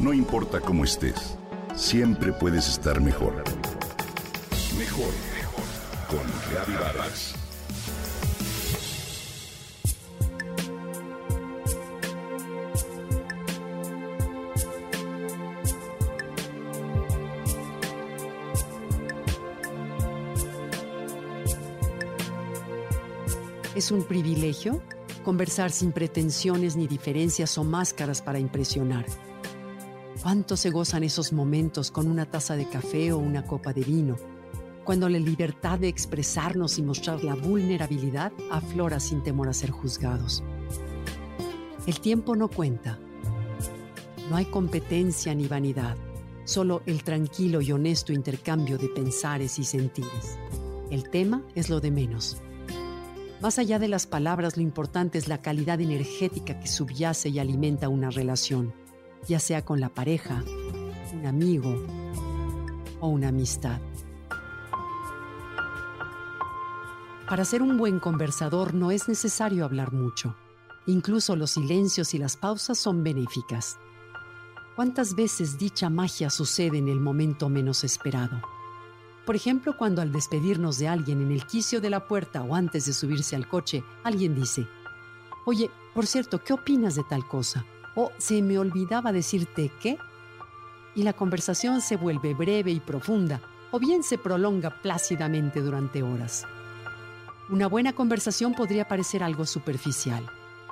No importa cómo estés, siempre puedes estar mejor. Mejor, mejor. Con Reavivadas. Es un privilegio conversar sin pretensiones ni diferencias o máscaras para impresionar. ¿Cuánto se gozan esos momentos con una taza de café o una copa de vino? Cuando la libertad de expresarnos y mostrar la vulnerabilidad aflora sin temor a ser juzgados. El tiempo no cuenta. No hay competencia ni vanidad, solo el tranquilo y honesto intercambio de pensares y sentires. El tema es lo de menos. Más allá de las palabras, lo importante es la calidad energética que subyace y alimenta una relación ya sea con la pareja, un amigo o una amistad. Para ser un buen conversador no es necesario hablar mucho. Incluso los silencios y las pausas son benéficas. ¿Cuántas veces dicha magia sucede en el momento menos esperado? Por ejemplo, cuando al despedirnos de alguien en el quicio de la puerta o antes de subirse al coche, alguien dice, Oye, por cierto, ¿qué opinas de tal cosa? O se me olvidaba decirte qué, y la conversación se vuelve breve y profunda, o bien se prolonga plácidamente durante horas. Una buena conversación podría parecer algo superficial,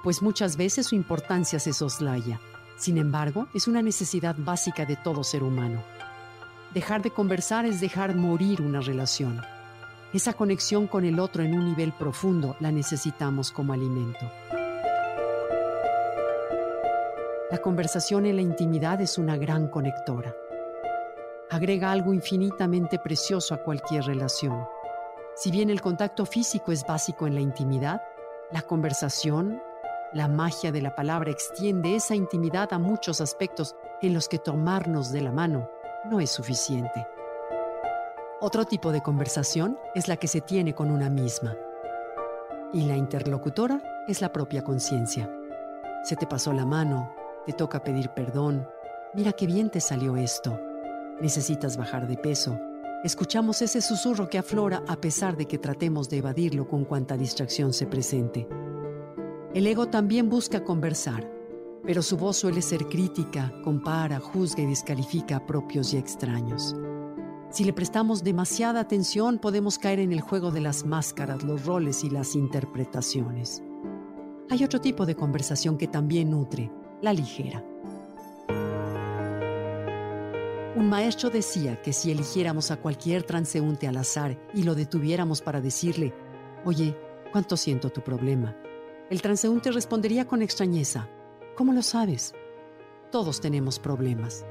pues muchas veces su importancia se soslaya. Sin embargo, es una necesidad básica de todo ser humano. Dejar de conversar es dejar morir una relación. Esa conexión con el otro en un nivel profundo la necesitamos como alimento. La conversación en la intimidad es una gran conectora. Agrega algo infinitamente precioso a cualquier relación. Si bien el contacto físico es básico en la intimidad, la conversación, la magia de la palabra extiende esa intimidad a muchos aspectos en los que tomarnos de la mano no es suficiente. Otro tipo de conversación es la que se tiene con una misma. Y la interlocutora es la propia conciencia. Se te pasó la mano, te toca pedir perdón. Mira qué bien te salió esto. Necesitas bajar de peso. Escuchamos ese susurro que aflora a pesar de que tratemos de evadirlo con cuanta distracción se presente. El ego también busca conversar, pero su voz suele ser crítica, compara, juzga y descalifica a propios y extraños. Si le prestamos demasiada atención podemos caer en el juego de las máscaras, los roles y las interpretaciones. Hay otro tipo de conversación que también nutre, la ligera. Un maestro decía que si eligiéramos a cualquier transeúnte al azar y lo detuviéramos para decirle, oye, ¿cuánto siento tu problema? El transeúnte respondería con extrañeza, ¿cómo lo sabes? Todos tenemos problemas.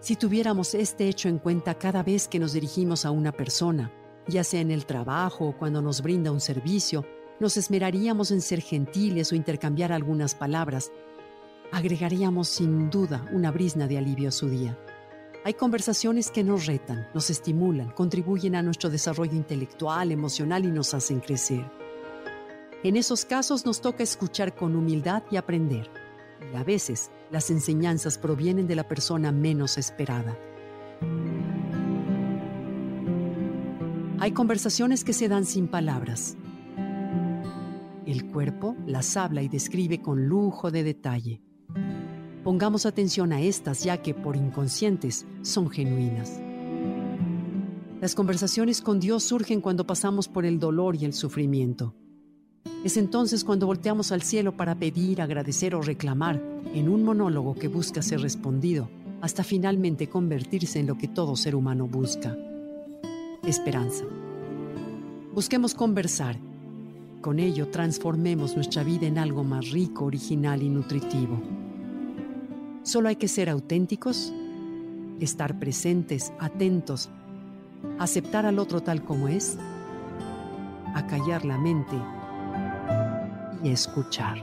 Si tuviéramos este hecho en cuenta cada vez que nos dirigimos a una persona, ya sea en el trabajo o cuando nos brinda un servicio, nos esmeraríamos en ser gentiles o intercambiar algunas palabras agregaríamos sin duda una brisna de alivio a su día. Hay conversaciones que nos retan, nos estimulan, contribuyen a nuestro desarrollo intelectual, emocional y nos hacen crecer. En esos casos nos toca escuchar con humildad y aprender. Y a veces las enseñanzas provienen de la persona menos esperada. Hay conversaciones que se dan sin palabras. El cuerpo las habla y describe con lujo de detalle. Pongamos atención a estas ya que por inconscientes son genuinas. Las conversaciones con Dios surgen cuando pasamos por el dolor y el sufrimiento. Es entonces cuando volteamos al cielo para pedir, agradecer o reclamar en un monólogo que busca ser respondido, hasta finalmente convertirse en lo que todo ser humano busca. Esperanza. Busquemos conversar. Con ello transformemos nuestra vida en algo más rico, original y nutritivo. Solo hay que ser auténticos, estar presentes, atentos, aceptar al otro tal como es, acallar la mente y escuchar.